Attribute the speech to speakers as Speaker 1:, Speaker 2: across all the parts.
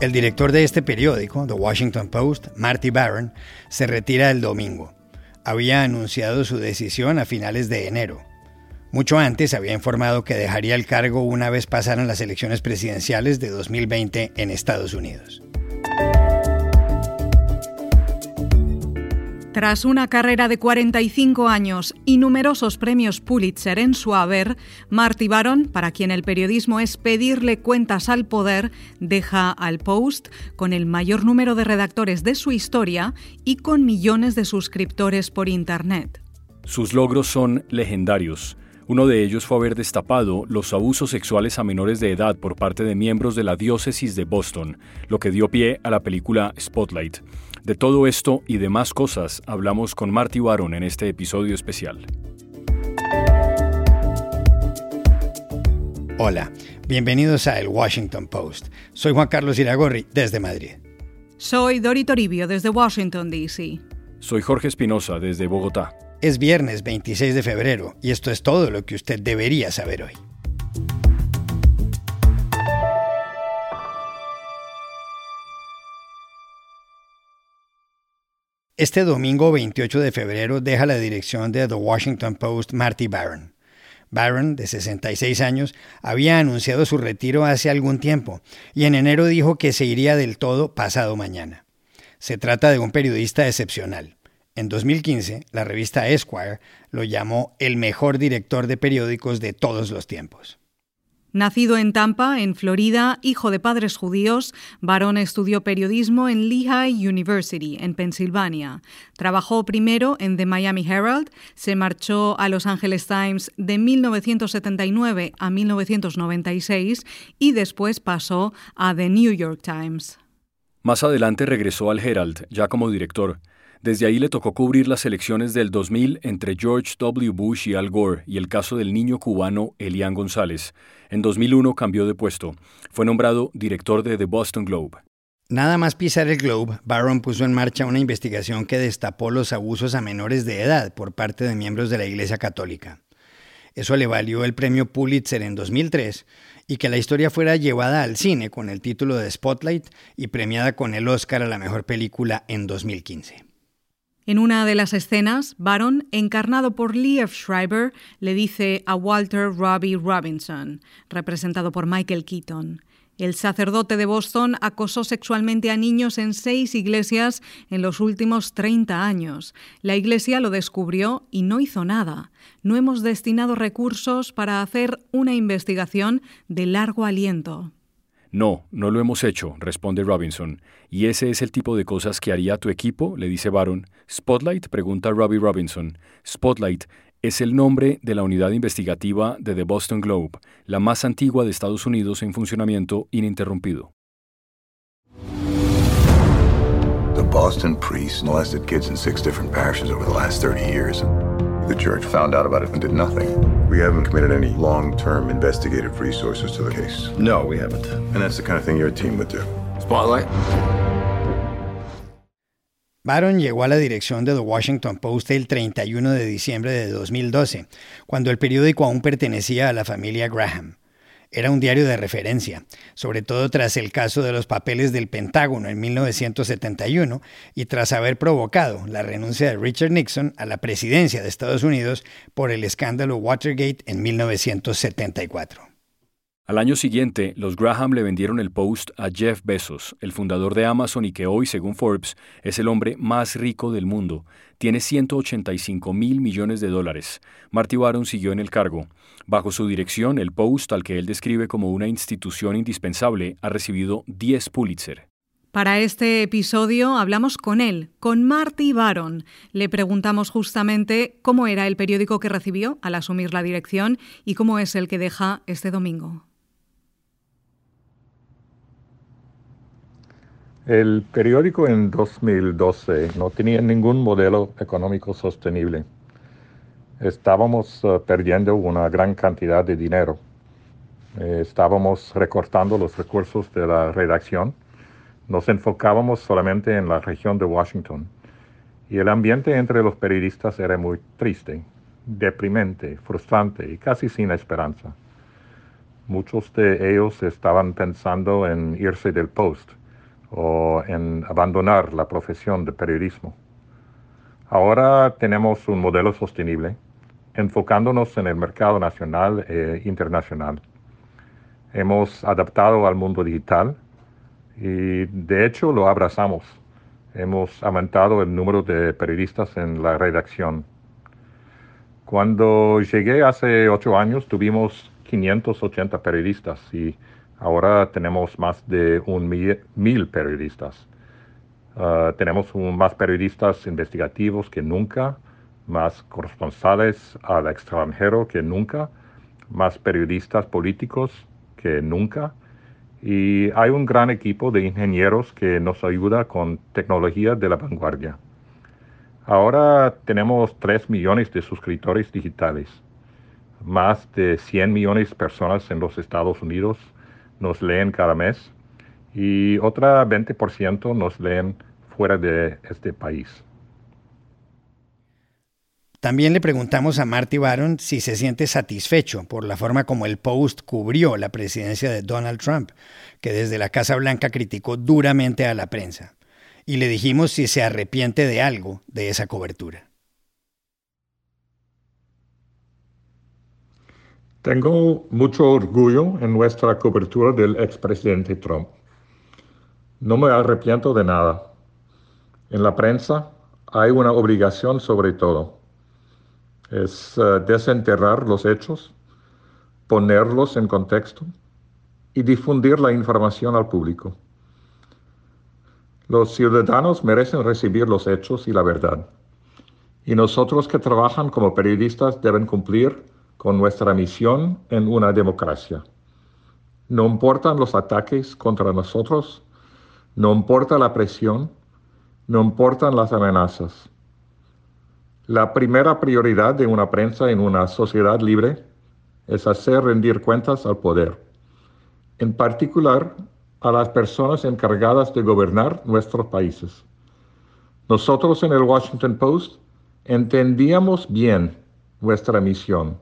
Speaker 1: El director de este periódico, The Washington Post, Marty Barron, se retira el domingo. Había anunciado su decisión a finales de enero. Mucho antes había informado que dejaría el cargo una vez pasaran las elecciones presidenciales de 2020 en Estados Unidos.
Speaker 2: Tras una carrera de 45 años y numerosos premios Pulitzer en su haber, Marty Baron, para quien el periodismo es pedirle cuentas al poder, deja al Post con el mayor número de redactores de su historia y con millones de suscriptores por Internet.
Speaker 3: Sus logros son legendarios. Uno de ellos fue haber destapado los abusos sexuales a menores de edad por parte de miembros de la diócesis de Boston, lo que dio pie a la película Spotlight. De todo esto y demás cosas hablamos con Marty Baron en este episodio especial.
Speaker 1: Hola, bienvenidos a El Washington Post. Soy Juan Carlos Iragorri desde Madrid.
Speaker 2: Soy Dori Toribio desde Washington, D.C.
Speaker 3: Soy Jorge Espinosa desde Bogotá.
Speaker 1: Es viernes 26 de febrero y esto es todo lo que usted debería saber hoy. Este domingo 28 de febrero deja la dirección de The Washington Post Marty Barron. Barron, de 66 años, había anunciado su retiro hace algún tiempo y en enero dijo que se iría del todo pasado mañana. Se trata de un periodista excepcional. En 2015, la revista Esquire lo llamó el mejor director de periódicos de todos los tiempos.
Speaker 2: Nacido en Tampa, en Florida, hijo de padres judíos, Barón estudió periodismo en Lehigh University, en Pensilvania. Trabajó primero en The Miami Herald, se marchó a Los Angeles Times de 1979 a 1996 y después pasó a The New York Times.
Speaker 3: Más adelante regresó al Herald, ya como director. Desde ahí le tocó cubrir las elecciones del 2000 entre George W. Bush y Al Gore y el caso del niño cubano Elian González. En 2001 cambió de puesto. Fue nombrado director de The Boston Globe.
Speaker 1: Nada más pisar el Globe, Barron puso en marcha una investigación que destapó los abusos a menores de edad por parte de miembros de la Iglesia Católica. Eso le valió el premio Pulitzer en 2003 y que la historia fuera llevada al cine con el título de Spotlight y premiada con el Oscar a la mejor película en 2015.
Speaker 2: En una de las escenas, Baron, encarnado por Liev Schreiber, le dice a Walter Robbie Robinson, representado por Michael Keaton, el sacerdote de Boston acosó sexualmente a niños en seis iglesias en los últimos 30 años. La iglesia lo descubrió y no hizo nada. No hemos destinado recursos para hacer una investigación de largo aliento.
Speaker 3: No, no lo hemos hecho, responde Robinson. ¿Y ese es el tipo de cosas que haría tu equipo? le dice Baron. Spotlight, pregunta Robbie Robinson. Spotlight es el nombre de la unidad investigativa de The Boston Globe, la más antigua de Estados Unidos en funcionamiento ininterrumpido.
Speaker 4: The Boston priests molested kids in six different parishes over the last 30 years. The church found out about it and did nothing. We haven't committed any long-term investigative resources to the case.
Speaker 5: No, we haven't.
Speaker 4: And that's the kind of thing your team would do.
Speaker 5: Spotlight?
Speaker 1: Baron llegó a la dirección de The Washington Post el 31 de diciembre de 2012, cuando el periódico aún pertenecía a la familia Graham. Era un diario de referencia, sobre todo tras el caso de los papeles del Pentágono en 1971 y tras haber provocado la renuncia de Richard Nixon a la presidencia de Estados Unidos por el escándalo Watergate en 1974.
Speaker 3: Al año siguiente, los Graham le vendieron el Post a Jeff Bezos, el fundador de Amazon y que hoy, según Forbes, es el hombre más rico del mundo. Tiene 185 mil millones de dólares. Marty Baron siguió en el cargo. Bajo su dirección, el Post, al que él describe como una institución indispensable, ha recibido 10 Pulitzer.
Speaker 2: Para este episodio hablamos con él, con Marty Baron. Le preguntamos justamente cómo era el periódico que recibió al asumir la dirección y cómo es el que deja este domingo.
Speaker 6: El periódico en 2012 no tenía ningún modelo económico sostenible. Estábamos uh, perdiendo una gran cantidad de dinero. Eh, estábamos recortando los recursos de la redacción. Nos enfocábamos solamente en la región de Washington. Y el ambiente entre los periodistas era muy triste, deprimente, frustrante y casi sin esperanza. Muchos de ellos estaban pensando en irse del post o en abandonar la profesión de periodismo. Ahora tenemos un modelo sostenible, enfocándonos en el mercado nacional e internacional. Hemos adaptado al mundo digital y de hecho lo abrazamos. Hemos aumentado el número de periodistas en la redacción. Cuando llegué hace ocho años tuvimos 580 periodistas y ahora tenemos más de un mil, periodistas. Ah, tenemos más periodistas investigativos que nunca, más corresponsales al extranjero que nunca, más periodistas políticos que nunca. Y hay un gran equipo de ingenieros que nos ayuda con tecnología de la vanguardia. Ahora tenemos 3 millones de suscriptores digitales. Más de 100 millones de personas en los Estados Unidos nos leen cada mes y otra 20% nos leen fuera de este país.
Speaker 1: También le preguntamos a Marty Baron si se siente satisfecho por la forma como el Post cubrió la presidencia de Donald Trump, que desde la Casa Blanca criticó duramente a la prensa y le dijimos si se arrepiente de algo de esa cobertura.
Speaker 6: Tengo mucho orgullo en nuestra cobertura del expresidente Trump. No me arrepiento de nada. En la prensa hay una obligación sobre todo. Es eh, desenterrar los hechos, ponerlos en contexto y difundir la información al público. Los ciudadanos merecen recibir los hechos y la verdad. Y nosotros que trabajan como periodistas deben cumplir con nuestra misión en una democracia. No importan los ataques contra nosotros, no importa la presión, no importan las amenazas. La primera prioridad de una prensa en una sociedad libre es hacer rendir cuentas al poder, en particular a las personas encargadas de gobernar nuestros países. Nosotros en el Washington Post entendíamos bien nuestra misión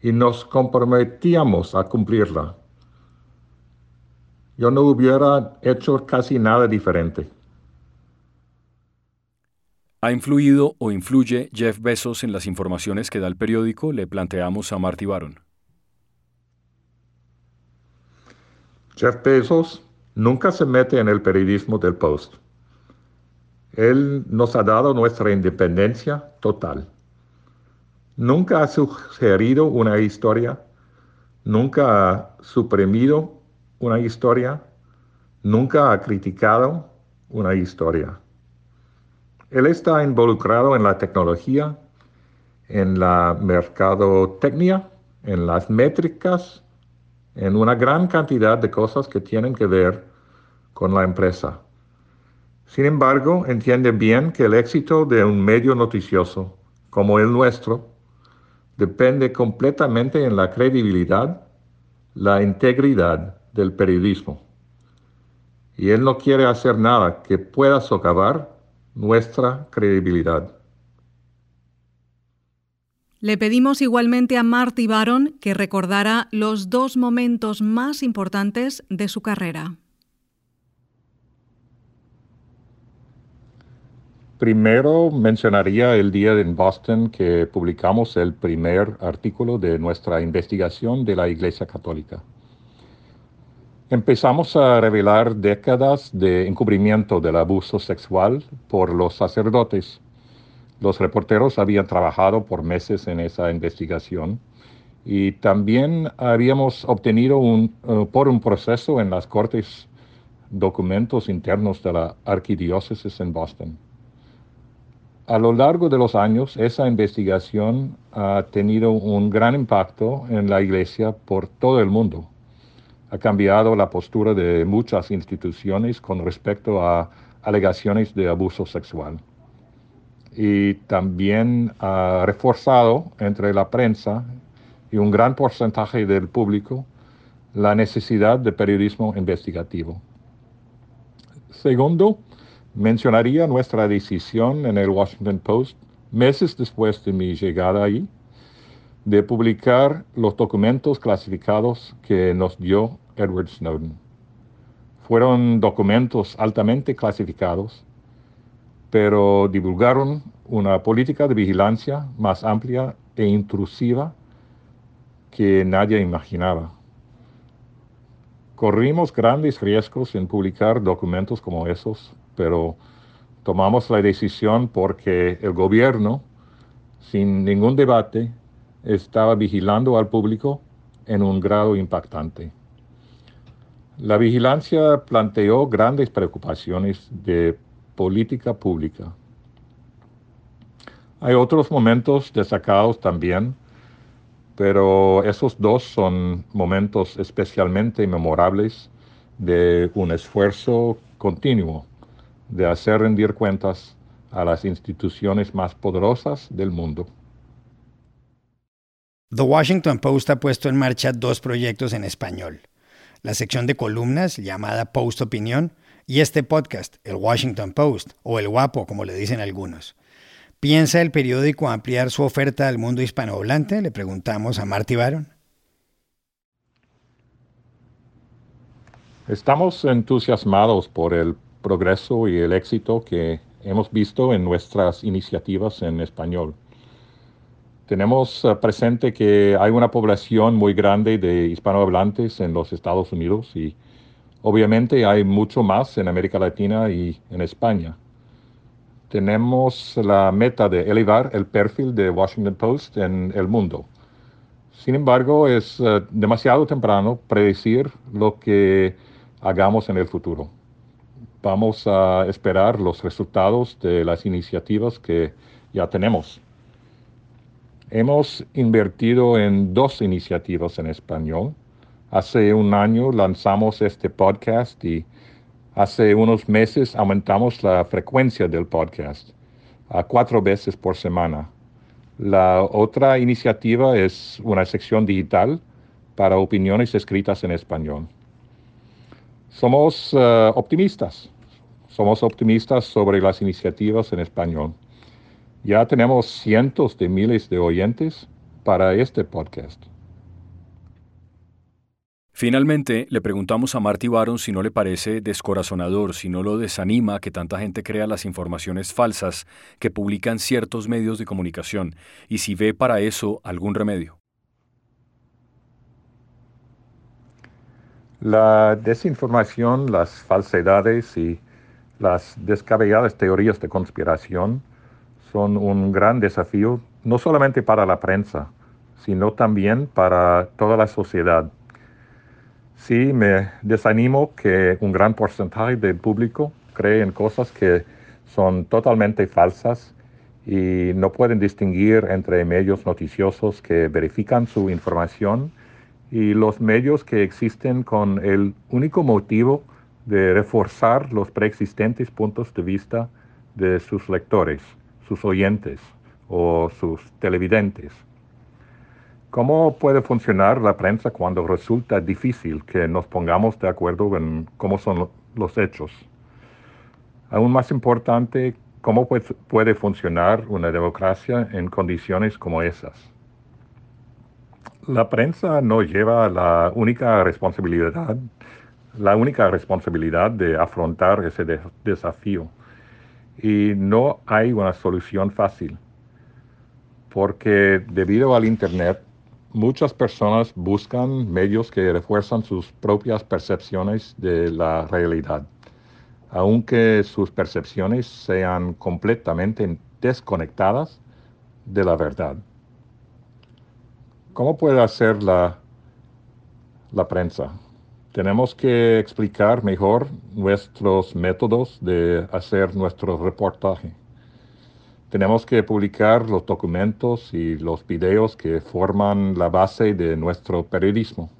Speaker 6: y nos comprometíamos a cumplirla. Yo no hubiera hecho casi nada diferente.
Speaker 3: ¿Ha influido o influye Jeff Bezos en las informaciones que da el periódico? Le planteamos a Marty Baron.
Speaker 6: Jeff Bezos nunca se mete en el periodismo del Post. Él nos ha dado nuestra independencia total. Nunca ha sugerido una historia, nunca ha suprimido una historia, nunca ha criticado una historia. Él está involucrado en la tecnología, en la mercadotecnia, en las métricas, en una gran cantidad de cosas que tienen que ver con la empresa. Sin embargo, entiende bien que el éxito de un medio noticioso como el nuestro depende completamente en la credibilidad, la integridad del periodismo. Y él no quiere hacer nada que pueda socavar nuestra credibilidad.
Speaker 2: Le pedimos igualmente a Marty Baron que recordara los dos momentos más importantes de su carrera.
Speaker 6: Primero mencionaría el día en Boston que publicamos el primer artículo de nuestra investigación de la Iglesia Católica. Empezamos a revelar décadas de encubrimiento del abuso sexual por los sacerdotes los reporteros habían trabajado por meses en esa investigación y también habíamos obtenido un, eh, por un proceso en las cortes documentos internos de la arquidiócesis en Boston. A lo largo de los años, esa investigación ha tenido un gran impacto en la iglesia por todo el mundo. Ha cambiado la postura de muchas instituciones con respecto a alegaciones de abuso sexual y también ha reforzado entre la prensa y un gran porcentaje del público la necesidad de periodismo investigativo. Segundo, mencionaría nuestra decisión en el Washington Post, meses después de mi llegada ahí, de publicar los documentos clasificados que nos dio Edward Snowden. Fueron documentos altamente clasificados, pero divulgaron una política de vigilancia más amplia e intrusiva que nadie imaginaba. Corrimos grandes riesgos en publicar documentos como esos, pero tomamos la decisión porque el gobierno, sin ningún debate, estaba vigilando al público en un grado impactante. La vigilancia planteó grandes preocupaciones de política pública. Hay otros momentos destacados también, pero esos dos son momentos especialmente memorables de un esfuerzo continuo de hacer rendir cuentas a las instituciones más poderosas del mundo.
Speaker 1: The Washington Post ha puesto en marcha dos proyectos en español la sección de columnas llamada Post Opinión y este podcast, el Washington Post, o el Guapo, como le dicen algunos. ¿Piensa el periódico ampliar su oferta al mundo hispanohablante? Le preguntamos a Marty Baron.
Speaker 6: Estamos entusiasmados por el progreso y el éxito que hemos visto en nuestras iniciativas en español. Tenemos eh, presente que hay una población muy grande de hispanohablantes en los Estados Unidos y obviamente hay mucho más en América Latina y en España. Tenemos la meta de elevar el perfil de Washington Post en el mundo. Sin embargo, es eh, demasiado temprano predecir lo que hagamos en el futuro. Vamos a esperar los resultados de las iniciativas que ya tenemos. Hemos invertido en dos iniciativas en español. Hace un año lanzamos este podcast y hace unos meses aumentamos la frecuencia del podcast a cuatro veces por semana. La otra iniciativa es una sección digital para opiniones escritas en español. Somos eh, optimistas. Somos optimistas sobre las iniciativas en español. Ya tenemos cientos de miles de oyentes para este podcast.
Speaker 3: Finalmente, le preguntamos a Marty Baron si no le parece descorazonador, si no lo desanima que tanta gente crea las informaciones falsas que publican ciertos medios de comunicación y si ve para eso algún remedio.
Speaker 6: La desinformación, las falsedades y las descabelladas teorías de conspiración son un gran desafío, no solamente para la prensa, sino también para toda la sociedad. Sí, me desanimo que un gran porcentaje del público cree en cosas que son totalmente falsas y no pueden distinguir entre medios noticiosos que verifican su información y los medios que existen con el único motivo de reforzar los preexistentes puntos de vista de sus lectores sus oyentes o sus televidentes. ¿Cómo puede funcionar la prensa cuando resulta difícil que nos pongamos de acuerdo en cómo son los hechos? Aún más importante, ¿cómo puede funcionar una democracia en condiciones como esas? La prensa no lleva la única responsabilidad, la única responsabilidad de afrontar ese desafío y no hay una solución fácil, porque debido al Internet, muchas personas buscan medios que refuerzan sus propias percepciones de la realidad, aunque sus percepciones sean completamente desconectadas de la verdad. ¿Cómo puede hacer la, la prensa? tenemos que explicar mejor nuestros métodos de hacer nuestro reportaje. Tenemos que publicar los documentos y los videos que forman la base de nuestro periodismo.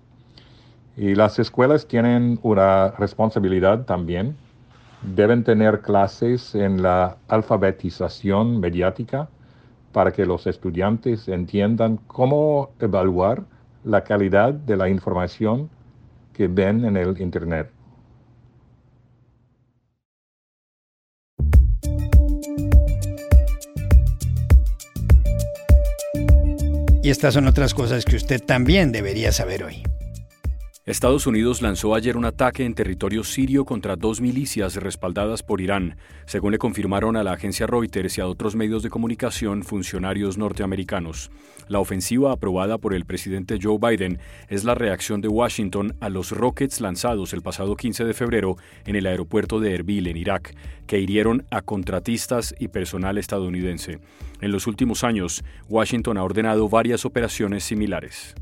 Speaker 6: Y las escuelas tienen una responsabilidad también. Deben tener clases en la alfabetización mediática para que los estudiantes entiendan cómo evaluar la calidad de la información que ven en el Internet.
Speaker 1: Y estas son otras cosas que usted también debería saber hoy.
Speaker 3: Estados Unidos lanzó ayer un ataque en territorio sirio contra dos milicias respaldadas por Irán, según le confirmaron a la agencia Reuters y a otros medios de comunicación funcionarios norteamericanos. La ofensiva aprobada por el presidente Joe Biden es la reacción de Washington a los rockets lanzados el pasado 15 de febrero en el aeropuerto de Erbil, en Irak, que hirieron a contratistas y personal estadounidense. En los últimos años, Washington ha ordenado varias operaciones similares.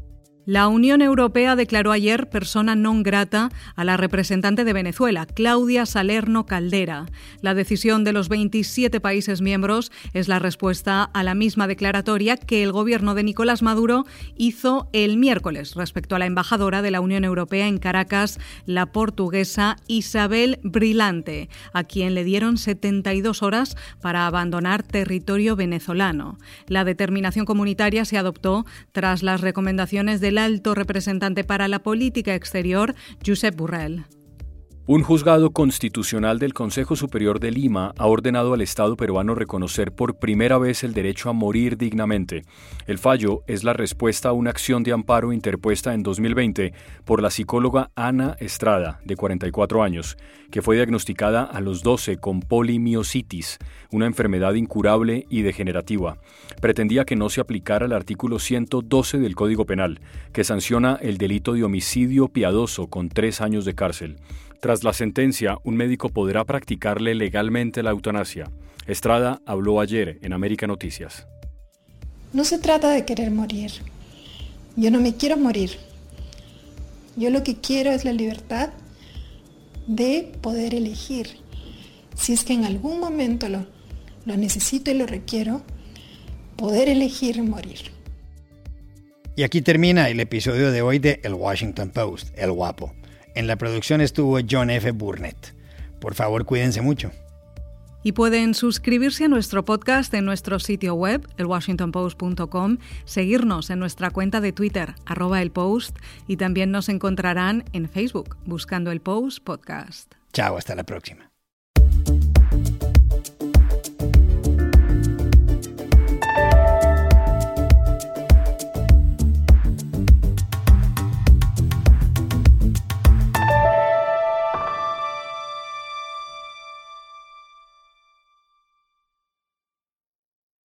Speaker 2: La Unión Europea declaró ayer persona non grata a la representante de Venezuela, Claudia Salerno Caldera. La decisión de los 27 países miembros es la respuesta a la misma declaratoria que el gobierno de Nicolás Maduro hizo el miércoles respecto a la embajadora de la Unión Europea en Caracas, la portuguesa Isabel Brilante, a quien le dieron 72 horas para abandonar territorio venezolano. La determinación comunitaria se adoptó tras las recomendaciones del alto representante para la política exterior, Josep Burrell.
Speaker 3: Un juzgado constitucional del Consejo Superior de Lima ha ordenado al Estado peruano reconocer por primera vez el derecho a morir dignamente. El fallo es la respuesta a una acción de amparo interpuesta en 2020 por la psicóloga Ana Estrada, de 44 años, que fue diagnosticada a los 12 con polimiositis, una enfermedad incurable y degenerativa. Pretendía que no se aplicara el artículo 112 del Código Penal, que sanciona el delito de homicidio piadoso con tres años de cárcel. Tras la sentencia, un médico podrá practicarle legalmente la eutanasia. Estrada habló ayer en América Noticias.
Speaker 5: No se trata de querer morir. Yo no me quiero morir. Yo lo que quiero es la libertad de poder elegir. Si es que en algún momento lo, lo necesito y lo requiero, poder elegir morir.
Speaker 1: Y aquí termina el episodio de hoy de El Washington Post, El Guapo. En la producción estuvo John F. Burnett. Por favor, cuídense mucho.
Speaker 2: Y pueden suscribirse a nuestro podcast en nuestro sitio web, elwashingtonpost.com, seguirnos en nuestra cuenta de Twitter, arroba el post, y también nos encontrarán en Facebook, buscando el Post Podcast.
Speaker 1: Chao, hasta la próxima.